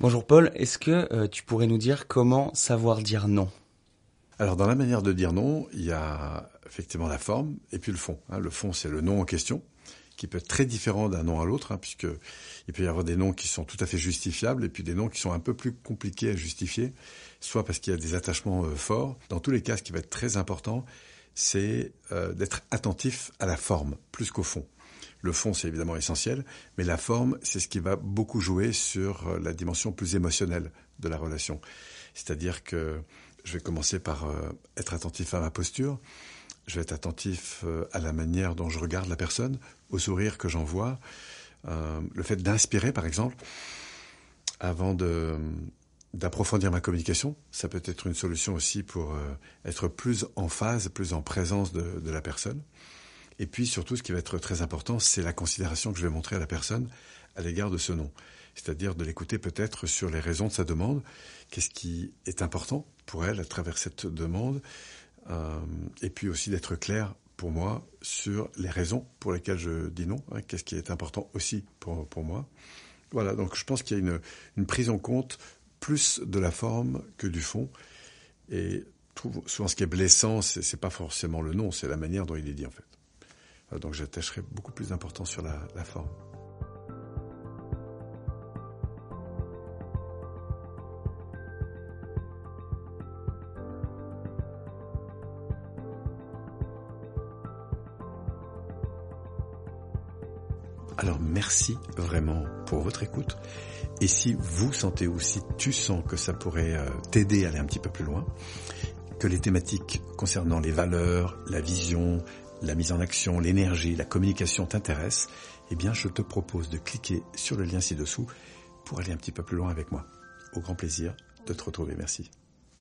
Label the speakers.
Speaker 1: Bonjour Paul, est-ce que euh, tu pourrais nous dire comment savoir dire non?
Speaker 2: Alors dans la manière de dire non, il y a effectivement la forme et puis le fond. Hein. Le fond, c'est le non en question, qui peut être très différent d'un non à l'autre, hein, il peut y avoir des noms qui sont tout à fait justifiables et puis des noms qui sont un peu plus compliqués à justifier, soit parce qu'il y a des attachements euh, forts. Dans tous les cas, ce qui va être très important, c'est euh, d'être attentif à la forme plus qu'au fond. Le fond, c'est évidemment essentiel, mais la forme, c'est ce qui va beaucoup jouer sur euh, la dimension plus émotionnelle de la relation. C'est-à-dire que je vais commencer par euh, être attentif à ma posture, je vais être attentif euh, à la manière dont je regarde la personne, au sourire que j'envoie, le fait d'inspirer, par exemple, avant d'approfondir ma communication, ça peut être une solution aussi pour être plus en phase, plus en présence de la personne. Et puis surtout, ce qui va être très important, c'est la considération que je vais montrer à la personne à l'égard de ce nom. C'est-à-dire de l'écouter peut-être sur les raisons de sa demande, qu'est-ce qui est important pour elle à travers cette demande, euh, et puis aussi d'être clair pour moi sur les raisons pour lesquelles je dis non, hein, qu'est-ce qui est important aussi pour, pour moi. Voilà, donc je pense qu'il y a une, prise en compte plus de la forme que du fond. Et souvent ce qui est blessant, c'est pas forcément le nom, c'est la manière dont il est dit en fait. Euh, donc j'attacherai beaucoup plus d'importance sur la, forme. Alors merci vraiment pour votre écoute. Et si vous sentez ou si tu sens que ça pourrait euh, t'aider à aller un petit peu plus loin, que les thématiques concernant les valeurs, la vision, la mise en action, l'énergie, la communication t'intéressent, eh bien je te propose de cliquer sur le lien ci-dessous pour aller un petit peu plus loin avec moi. Au grand plaisir de te retrouver. Merci.